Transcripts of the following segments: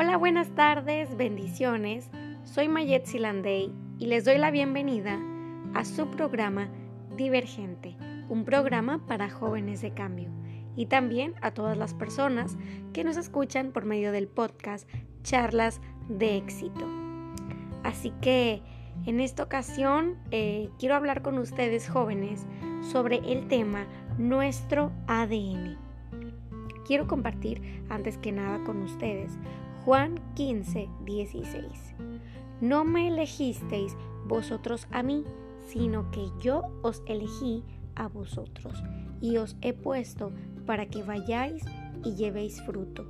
Hola, buenas tardes, bendiciones. Soy Mayet Silandey y les doy la bienvenida a su programa Divergente, un programa para jóvenes de cambio y también a todas las personas que nos escuchan por medio del podcast Charlas de Éxito. Así que en esta ocasión eh, quiero hablar con ustedes jóvenes sobre el tema nuestro ADN. Quiero compartir antes que nada con ustedes Juan 15, 16. No me elegisteis vosotros a mí, sino que yo os elegí a vosotros y os he puesto para que vayáis y llevéis fruto,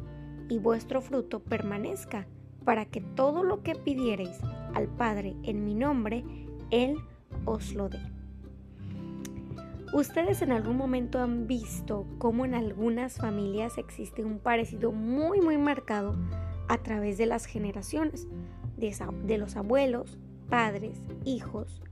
y vuestro fruto permanezca, para que todo lo que pidiereis al Padre en mi nombre, Él os lo dé. Ustedes en algún momento han visto cómo en algunas familias existe un parecido muy muy marcado a través de las generaciones, de, los abuelos, padres, hijos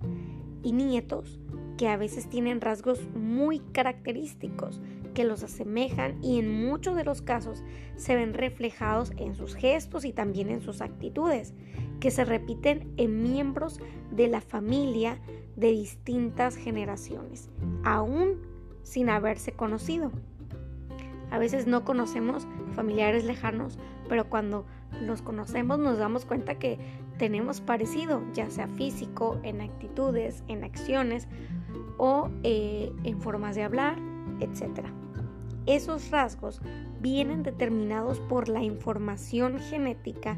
y nietos, que a veces tienen rasgos muy característicos que los asemejan y en muchos de los casos se ven reflejados en sus gestos y también en sus actitudes, que se repiten en miembros de la familia de distintas generaciones, aún sin haberse conocido. A veces no conocemos familiares lejanos, pero cuando los conocemos nos damos cuenta que tenemos parecido, ya sea físico, en actitudes, en acciones o eh, en formas de hablar, etc. Esos rasgos vienen determinados por la información genética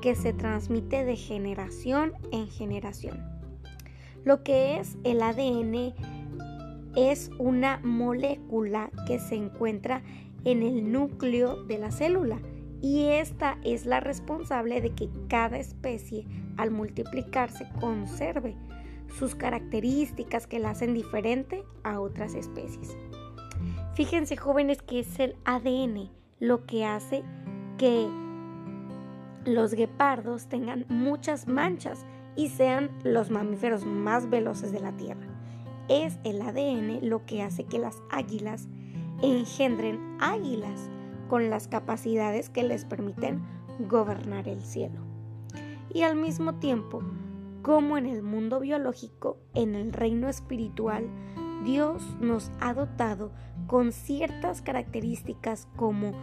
que se transmite de generación en generación. Lo que es el ADN es una molécula que se encuentra en el núcleo de la célula y esta es la responsable de que cada especie al multiplicarse conserve sus características que la hacen diferente a otras especies. Fíjense jóvenes que es el ADN lo que hace que los guepardos tengan muchas manchas y sean los mamíferos más veloces de la Tierra. Es el ADN lo que hace que las águilas engendren águilas con las capacidades que les permiten gobernar el cielo. Y al mismo tiempo, como en el mundo biológico, en el reino espiritual, Dios nos ha dotado con ciertas características como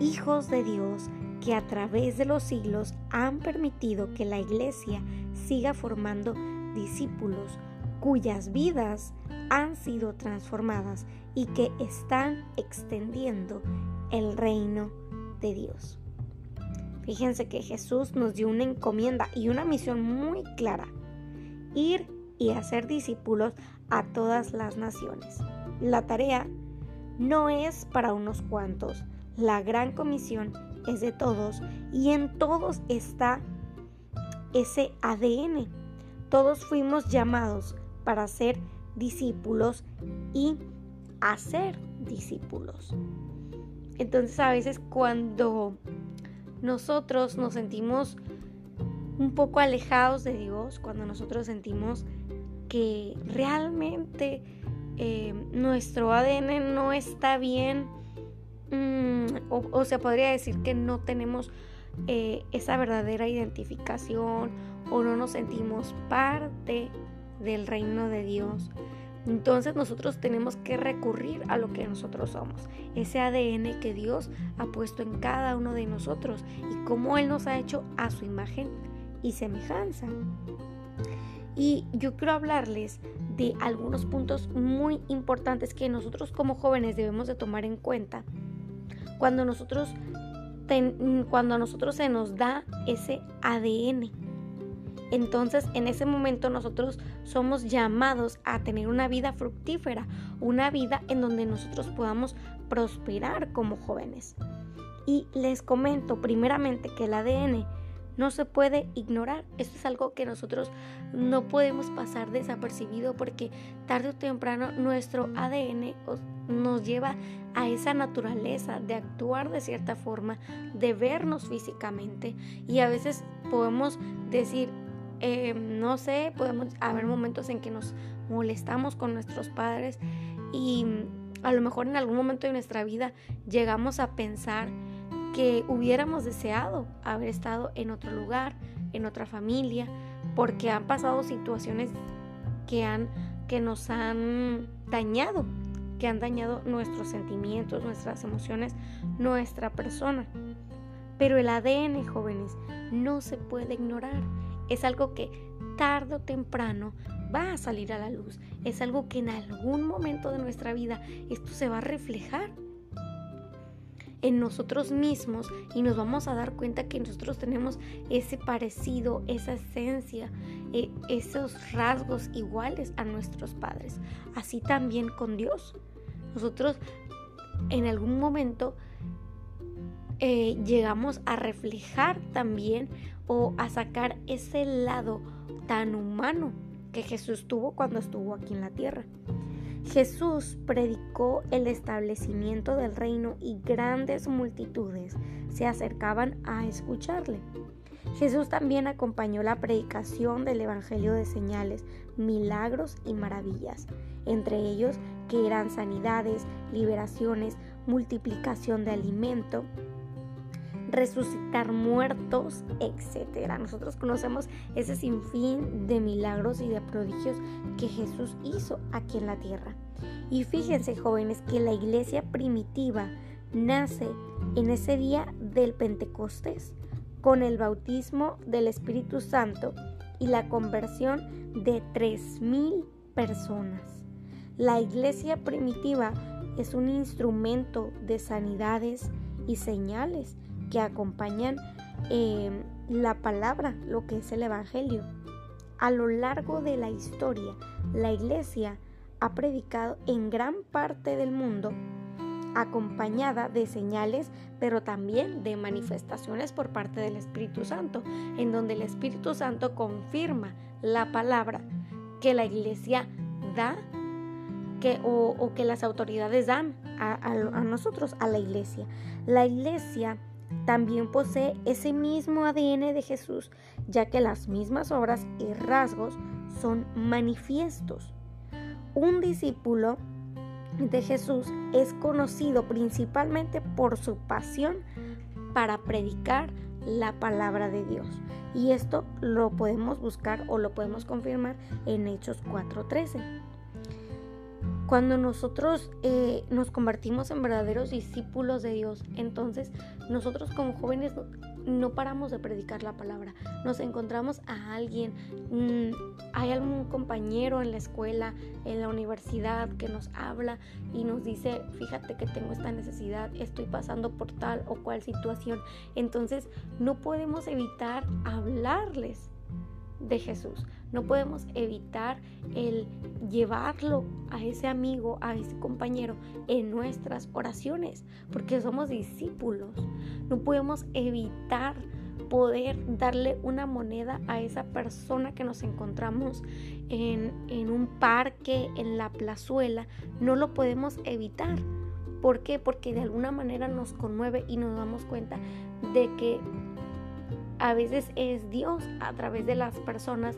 hijos de Dios que a través de los siglos han permitido que la iglesia siga formando discípulos cuyas vidas han sido transformadas y que están extendiendo el reino de Dios. Fíjense que Jesús nos dio una encomienda y una misión muy clara. Ir y hacer discípulos a todas las naciones. La tarea no es para unos cuantos. La gran comisión es de todos y en todos está ese ADN. Todos fuimos llamados para ser discípulos y hacer discípulos. Entonces a veces cuando nosotros nos sentimos un poco alejados de Dios, cuando nosotros sentimos que realmente eh, nuestro ADN no está bien, mm, o, se podría decir que no tenemos eh, esa verdadera identificación o no nos sentimos parte del reino de Dios. Entonces nosotros tenemos que recurrir a lo que nosotros somos, ese ADN que Dios ha puesto en cada uno de nosotros y cómo Él nos ha hecho a su imagen y semejanza. Y yo quiero hablarles de algunos puntos muy importantes que nosotros como jóvenes debemos de tomar en cuenta cuando nosotros, cuando a nosotros se nos da ese ADN entonces en ese momento nosotros somos llamados a tener una vida fructífera, una vida en donde nosotros podamos prosperar como jóvenes. Y les comento primeramente que el ADN no se puede ignorar. Esto es algo que nosotros no podemos pasar desapercibido porque tarde o temprano nuestro ADN nos lleva a esa naturaleza de actuar de cierta forma, de vernos físicamente y a veces podemos decir, eh, no sé, podemos haber momentos en que nos molestamos con nuestros padres y a lo mejor en algún momento de nuestra vida llegamos a pensar que hubiéramos deseado haber estado en otro lugar, en otra familia, porque han pasado situaciones que, han, que nos han dañado, que han dañado nuestros sentimientos, nuestras emociones, nuestra persona. Pero el ADN, jóvenes, no se puede ignorar. Es algo que tarde o temprano va a salir a la luz. Es algo que en algún momento de nuestra vida esto se va a reflejar en nosotros mismos y nos vamos a dar cuenta que nosotros tenemos ese parecido, esa esencia, e, esos rasgos iguales a nuestros padres. Así también con Dios. Nosotros en algún momento eh, llegamos a reflejar también o a sacar ese lado tan humano que Jesús tuvo cuando estuvo aquí en la tierra. Jesús predicó el establecimiento del reino y grandes multitudes se acercaban a escucharle. Jesús también acompañó la predicación del Evangelio de señales, milagros y maravillas, entre ellos que eran sanidades, liberaciones, multiplicación de alimento, resucitar muertos, etc. Nosotros conocemos ese sinfín de milagros y de prodigios que Jesús hizo aquí en la tierra. Y fíjense jóvenes que la iglesia primitiva nace en ese día del Pentecostés con el bautismo del Espíritu Santo y la conversión de 3.000 personas. La iglesia primitiva es un instrumento de sanidades y señales que acompañan eh, la palabra, lo que es el Evangelio. A lo largo de la historia, la iglesia ha predicado en gran parte del mundo acompañada de señales, pero también de manifestaciones por parte del Espíritu Santo, en donde el Espíritu Santo confirma la palabra que la iglesia da que, o, que las autoridades dan a, a nosotros, a la iglesia. La iglesia también posee ese mismo ADN de Jesús, ya que las mismas obras y rasgos son manifiestos. Un discípulo de Jesús es conocido principalmente por su pasión para predicar la palabra de Dios. Y esto lo podemos buscar o lo podemos confirmar en Hechos 4:13. Cuando nosotros eh, nos convertimos en verdaderos discípulos de Dios, entonces nosotros como jóvenes no, paramos de predicar la palabra. Nos encontramos a alguien, mm, hay algún compañero en la escuela, en la universidad que nos habla y nos dice, fíjate que tengo esta necesidad, estoy pasando por tal o cual situación. Entonces no podemos evitar hablarles de Jesús. No podemos evitar el llevarlo a ese amigo, a ese compañero en nuestras oraciones, porque somos discípulos. No podemos evitar poder darle una moneda a esa persona que nos encontramos en, en un parque, en la plazuela. No lo podemos evitar. ¿Por qué? Porque de alguna manera nos conmueve y nos damos cuenta de que a veces es Dios a través de las personas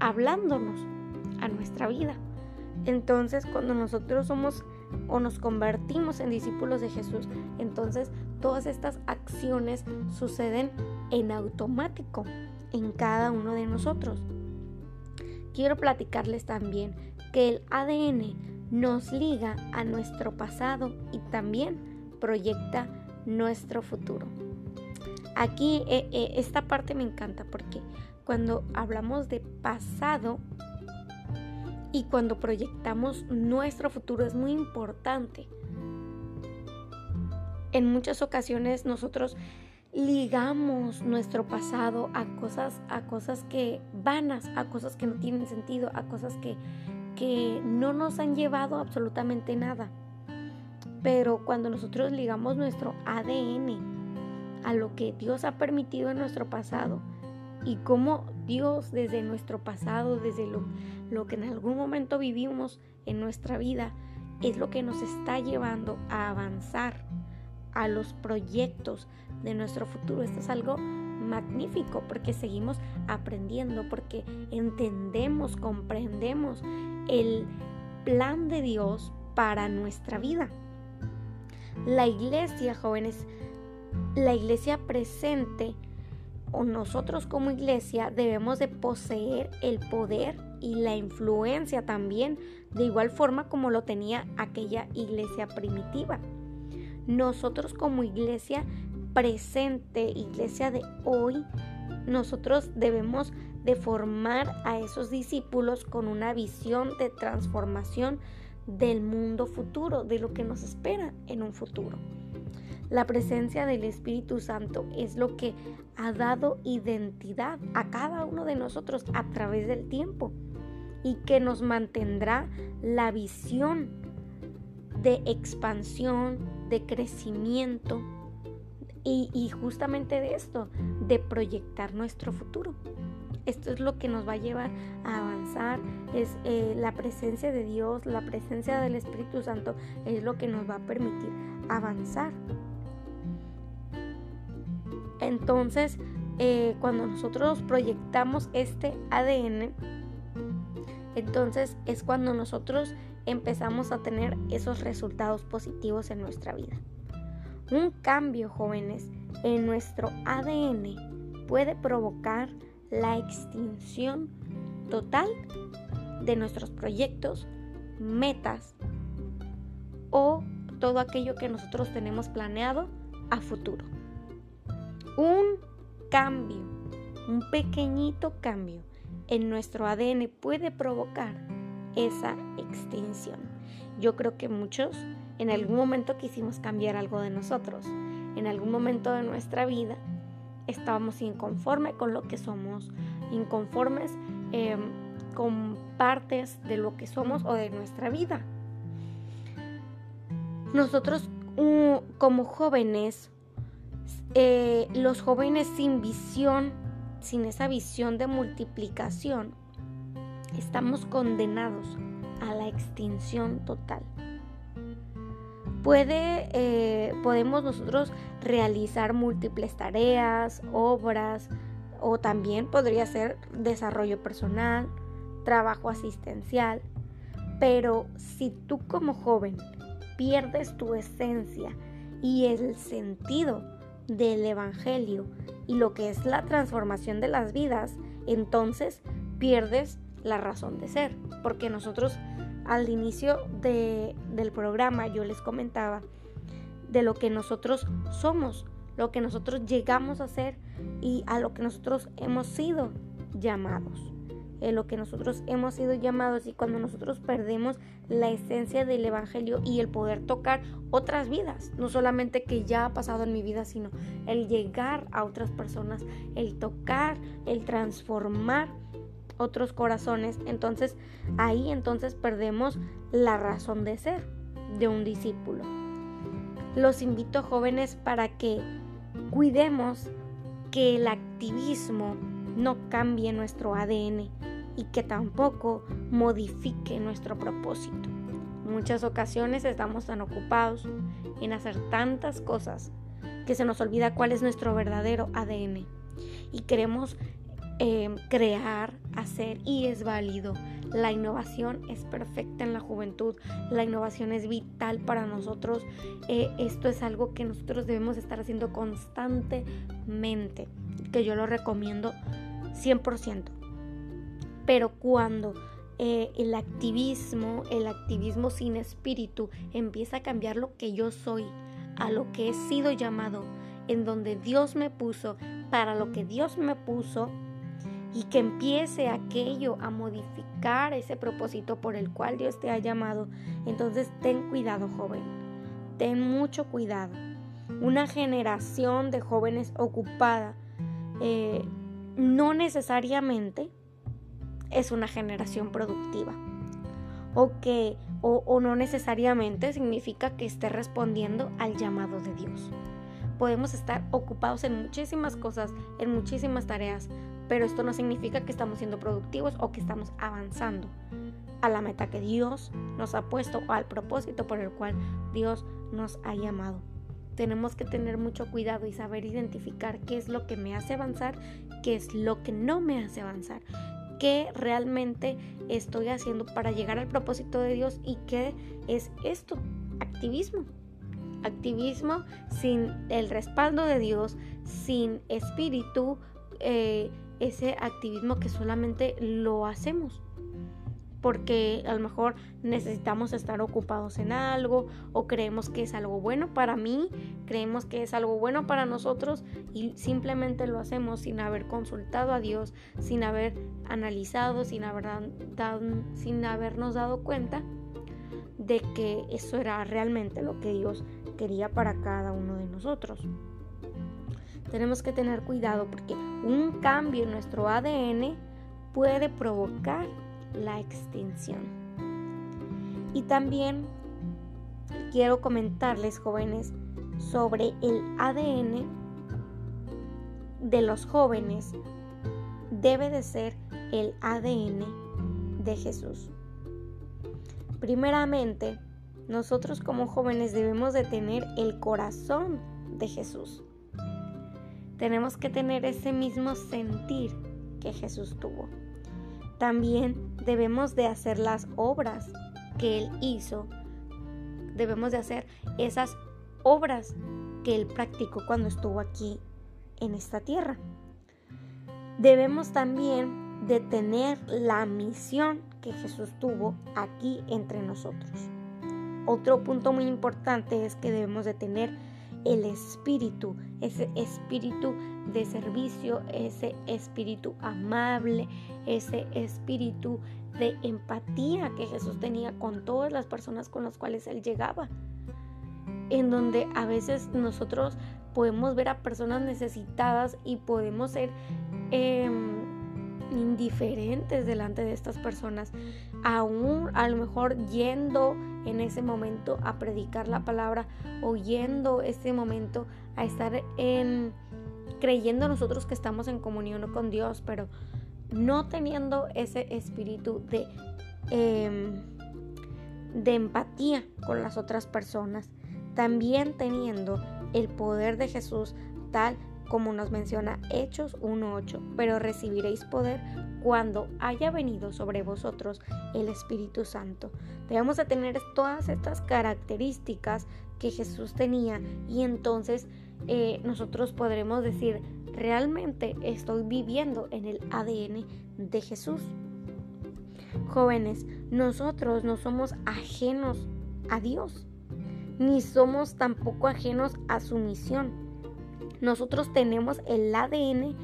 hablándonos a nuestra vida. Entonces, cuando nosotros somos o nos convertimos en discípulos de Jesús, entonces todas estas acciones suceden en automático en cada uno de nosotros. Quiero platicarles también que el ADN nos liga a nuestro pasado y también proyecta nuestro futuro. Aquí eh, eh, esta parte me encanta porque cuando hablamos de pasado y cuando proyectamos nuestro futuro es muy importante. En muchas ocasiones nosotros ligamos nuestro pasado a cosas, a cosas que vanas, a cosas que no tienen sentido, a cosas que, que no nos han llevado absolutamente nada. Pero cuando nosotros ligamos nuestro ADN a lo que Dios ha permitido en nuestro pasado y cómo Dios desde nuestro pasado, desde lo, lo que en algún momento vivimos en nuestra vida, es lo que nos está llevando a avanzar a los proyectos de nuestro futuro. Esto es algo magnífico porque seguimos aprendiendo, porque entendemos, comprendemos el plan de Dios para nuestra vida. La iglesia, jóvenes, la iglesia presente o nosotros como iglesia debemos de poseer el poder y la influencia también, de igual forma como lo tenía aquella iglesia primitiva. Nosotros como iglesia presente, iglesia de hoy, nosotros debemos de formar a esos discípulos con una visión de transformación del mundo futuro, de lo que nos espera en un futuro. La presencia del Espíritu Santo es lo que ha dado identidad a cada uno de nosotros a través del tiempo y que nos mantendrá la visión de expansión, de crecimiento y, justamente de esto, de proyectar nuestro futuro. Esto es lo que nos va a llevar a avanzar, es eh, la presencia de Dios, la presencia del Espíritu Santo, es lo que nos va a permitir avanzar. Entonces, eh, cuando nosotros proyectamos este ADN, entonces es cuando nosotros empezamos a tener esos resultados positivos en nuestra vida. Un cambio, jóvenes, en nuestro ADN puede provocar la extinción total de nuestros proyectos, metas o todo aquello que nosotros tenemos planeado a futuro. Un cambio, un pequeñito cambio en nuestro ADN puede provocar esa extinción. Yo creo que muchos en algún momento quisimos cambiar algo de nosotros. En algún momento de nuestra vida estábamos inconformes con lo que somos, inconformes em, con partes de lo que somos o de nuestra vida. Nosotros como jóvenes eh, los jóvenes sin visión, sin esa visión de multiplicación, estamos condenados a la extinción total. Puede, eh, podemos nosotros realizar múltiples tareas, obras, o también podría ser desarrollo personal, trabajo asistencial, pero si tú como joven pierdes tu esencia y el sentido del Evangelio y lo que es la transformación de las vidas, entonces pierdes la razón de ser. Porque nosotros al inicio del programa yo les comentaba de lo que nosotros somos, lo que nosotros llegamos a ser y a lo que nosotros hemos sido llamados lo que nosotros hemos sido llamados y cuando nosotros perdemos la esencia del Evangelio y el poder tocar otras vidas, no solamente que ya ha pasado en mi vida, sino el llegar a otras personas, el tocar, el transformar otros corazones, entonces ahí entonces perdemos la razón de ser de un discípulo. Los invito jóvenes para que cuidemos que el activismo no cambie nuestro ADN, y que tampoco modifique nuestro propósito. Muchas ocasiones estamos tan ocupados en hacer tantas cosas que se nos olvida cuál es nuestro verdadero ADN y queremos em, crear, hacer y es válido. La innovación es perfecta en la juventud, la innovación es vital para nosotros. Eh, esto es algo que nosotros debemos estar haciendo constantemente, que yo lo recomiendo 100%. Pero cuando eh, el activismo, el activismo sin espíritu, empieza a cambiar lo que yo soy, a lo que he sido llamado, en donde Dios me puso, para lo que Dios me puso, y que empiece aquello a modificar ese propósito por el cual Dios te ha llamado, entonces ten cuidado joven, ten mucho cuidado. Una generación de jóvenes ocupada eh, no necesariamente es una generación productiva. O que, o, no necesariamente significa que esté respondiendo al llamado de Dios. Podemos estar ocupados en muchísimas cosas, en muchísimas tareas, pero esto no significa que estamos siendo productivos o que estamos avanzando a la meta que Dios nos ha puesto o al propósito por el cual Dios nos ha llamado. Tenemos que tener mucho cuidado y saber identificar qué es lo que me hace avanzar, qué es lo que no me hace avanzar qué realmente estoy haciendo para llegar al propósito de Dios y qué es esto, activismo. activismo sin el respaldo de Dios, sin espíritu, eh, ese activismo que solamente lo hacemos porque a lo mejor necesitamos estar ocupados en algo o creemos que es algo bueno para mí, creemos que es algo bueno para nosotros y simplemente lo hacemos sin haber consultado a Dios, sin haber analizado, sin, haber sin habernos dado cuenta de que eso era realmente lo que Dios quería para cada uno de nosotros. Tenemos que tener cuidado porque un cambio en nuestro ADN puede provocar la extinción. Y también quiero comentarles, jóvenes, sobre el ADN de los jóvenes. Debe de ser el ADN de Jesús. Primeramente, nosotros como jóvenes debemos de tener el corazón de Jesús. Tenemos que tener ese mismo sentir que Jesús tuvo. También debemos de hacer las obras que Él hizo. Debemos de hacer esas obras que Él practicó cuando estuvo aquí en esta tierra. Debemos también de tener la misión que Jesús tuvo aquí entre nosotros. Otro punto muy importante es que debemos de tener el espíritu, ese espíritu de servicio, ese espíritu amable, ese espíritu de empatía que Jesús tenía con todas las personas con las cuales él llegaba. En donde a veces nosotros podemos ver a personas necesitadas y podemos ser em, indiferentes delante de estas personas, aún a lo mejor yendo en ese momento a predicar la palabra o yendo ese momento a estar en creyendo nosotros que estamos en comunión con Dios, pero no teniendo ese espíritu de, em, de empatía con las otras personas, también teniendo el poder de Jesús tal como nos menciona Hechos 1.8, pero recibiréis poder cuando haya venido sobre vosotros el Espíritu Santo. Debemos de tener todas estas características que Jesús tenía y entonces eh, nosotros podremos decir, realmente estoy viviendo en el ADN de Jesús. Jóvenes, nosotros no somos ajenos a Dios, ni somos tampoco ajenos a su misión. Nosotros tenemos el ADN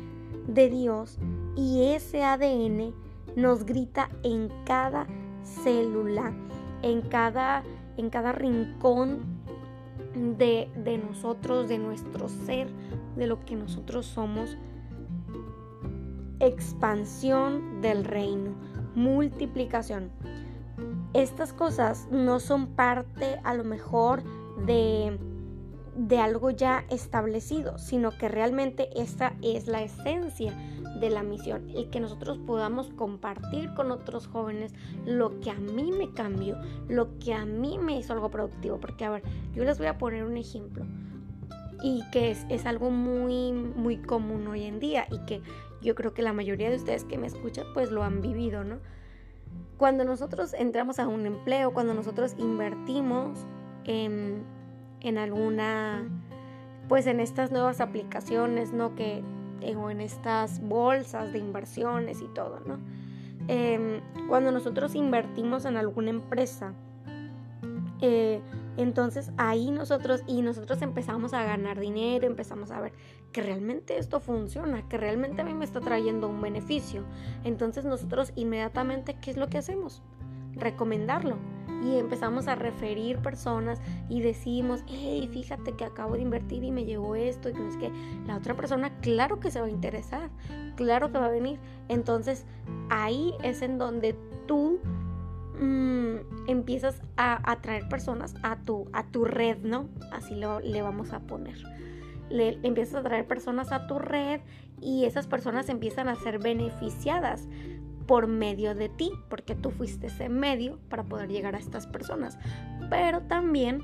de Dios y ese ADN nos grita en cada célula, en cada, en cada rincón de, de nosotros, de nuestro ser, de lo que nosotros somos. Expansión del reino, multiplicación. Estas cosas no son parte a lo mejor de de algo ya establecido, sino que realmente esta es la esencia de la misión, el que nosotros podamos compartir con otros jóvenes lo que a mí me cambió, lo que a mí me hizo algo productivo, porque a ver, yo les voy a poner un ejemplo y que es, es algo muy, muy común hoy en día y que yo creo que la mayoría de ustedes que me escuchan pues lo han vivido, ¿no? Cuando nosotros entramos a un empleo, cuando nosotros invertimos en en alguna, pues en estas nuevas aplicaciones, ¿no? Que, eh, o en estas bolsas de inversiones y todo, ¿no? Em, cuando nosotros invertimos en alguna empresa, eh, entonces ahí nosotros y nosotros empezamos a ganar dinero, empezamos a ver que realmente esto funciona, que realmente a mí me está trayendo un beneficio. Entonces nosotros inmediatamente, ¿qué es lo que hacemos? Recomendarlo y empezamos a referir personas y decimos, hey, fíjate que acabo de invertir y me llegó esto y que es que la otra persona claro que se va a interesar, claro que va a venir. Entonces ahí es en donde tú mm, empiezas a atraer personas a tu, a tu red, ¿no? Así lo, le vamos a poner. Le, empiezas a traer personas a tu red y esas personas empiezan a ser beneficiadas por medio de ti, porque tú fuiste ese medio para poder llegar a estas personas. Pero también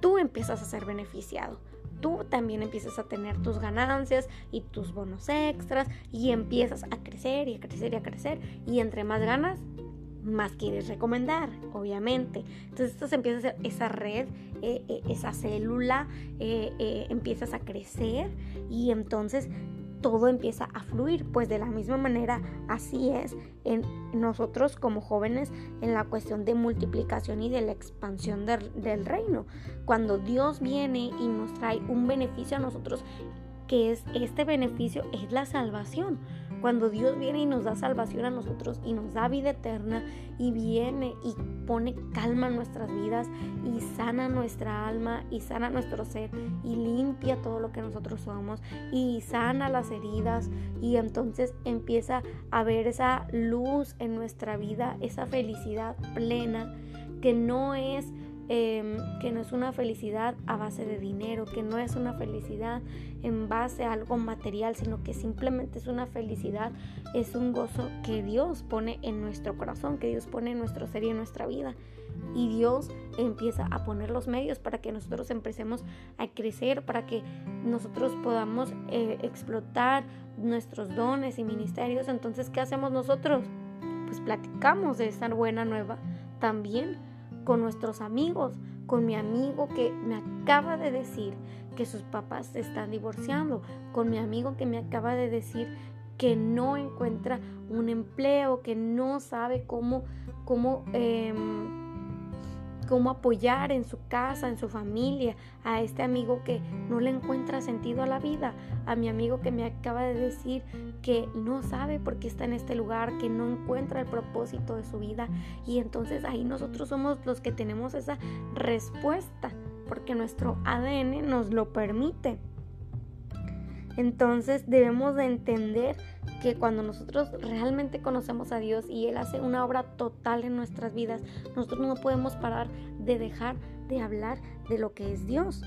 tú empiezas a ser beneficiado. Tú también empiezas a tener tus ganancias y tus bonos extras y empiezas a crecer y a crecer y a crecer. Y entre más ganas, más quieres recomendar, obviamente. Entonces esto se empieza a hacer esa red, eh, eh, esa célula, eh, empiezas a crecer y entonces todo empieza a fluir. Pues de la misma manera, así es en nosotros como jóvenes en la cuestión de multiplicación y de la expansión del reino. Cuando Dios viene y nos trae un beneficio a nosotros, que es este beneficio, es la salvación. Cuando Dios viene y nos da salvación a nosotros y nos da vida eterna y viene y pone calma en nuestras vidas y sana nuestra alma y sana nuestro ser y limpia todo lo que nosotros somos y sana las heridas. Y entonces empieza a ver esa luz en nuestra vida, esa felicidad plena que no es Em, que no es una felicidad a base de dinero, que no es una felicidad en base a algo material, sino que simplemente es una felicidad, es un gozo que Dios pone en nuestro corazón, que Dios pone en nuestro ser y en nuestra vida. Y Dios empieza a poner los medios para que nosotros empecemos a crecer, para que nosotros podamos eh, explotar nuestros dones y ministerios. Entonces, ¿qué hacemos nosotros? Pues platicamos de esta buena nueva también con nuestros amigos, con mi amigo que me acaba de decir que sus papás se están divorciando, con mi amigo que me acaba de decir que no encuentra un empleo, que no sabe cómo, cómo em, cómo apoyar en su casa, en su familia, a este amigo que no le encuentra sentido a la vida, a mi amigo que me acaba de decir que no sabe por qué está en este lugar, que no encuentra el propósito de su vida. Y entonces ahí nosotros somos los que tenemos esa respuesta, porque nuestro ADN nos lo permite. Entonces debemos de entender que cuando nosotros realmente conocemos a Dios y Él hace una obra total en nuestras vidas, nosotros no podemos parar de dejar de hablar de lo que es Dios.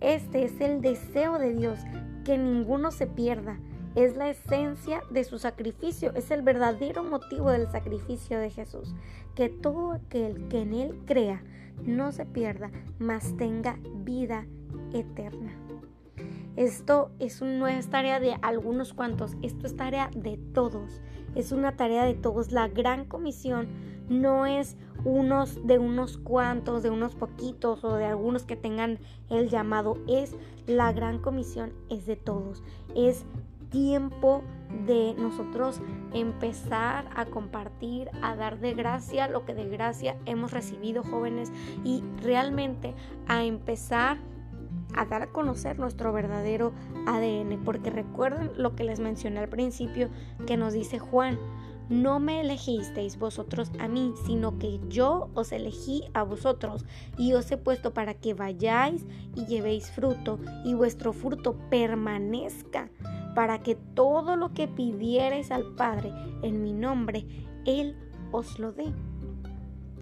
Este es el deseo de Dios, que ninguno se pierda. Es la esencia de su sacrificio, es el verdadero motivo del sacrificio de Jesús. Que todo aquel que en Él crea no se pierda, mas tenga vida eterna. Esto es no es tarea de algunos cuantos, esto es tarea de todos. Es una tarea de todos. La gran comisión no es unos de unos cuantos, de unos poquitos o de algunos que tengan el llamado. Es la gran comisión, es de todos. Es tiempo de nosotros empezar a compartir, a dar de gracia lo que de gracia hemos recibido jóvenes y realmente a empezar a dar a conocer nuestro verdadero ADN, porque recuerden lo que les mencioné al principio que nos dice Juan, no me elegisteis vosotros a mí, sino que yo os elegí a vosotros y os he puesto para que vayáis y llevéis fruto y vuestro fruto permanezca, para que todo lo que pidierais al Padre en mi nombre, Él os lo dé.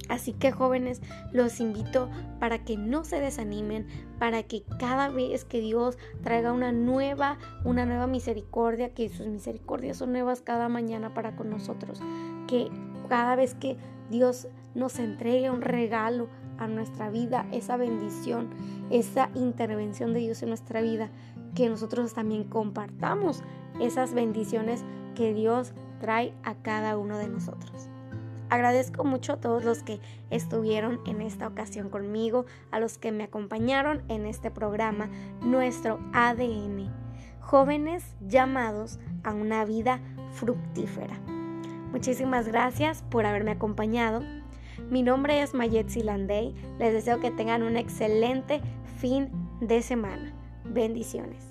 Así que jóvenes, los invito para que no se desanimen, para que cada vez que Dios traiga una nueva, una nueva misericordia, que sus misericordias son nuevas cada mañana para con nosotros, que cada vez que Dios nos entregue un regalo a nuestra vida, esa bendición, esa intervención de Dios en nuestra vida, que nosotros también compartamos esas bendiciones que Dios trae a cada uno de nosotros. Agradezco mucho a todos los que estuvieron en esta ocasión conmigo, a los que me acompañaron en este programa, nuestro ADN, jóvenes llamados a una vida fructífera. Muchísimas gracias por haberme acompañado. Mi nombre es Mayet Silandey. Les deseo que tengan un excelente fin de semana. Bendiciones.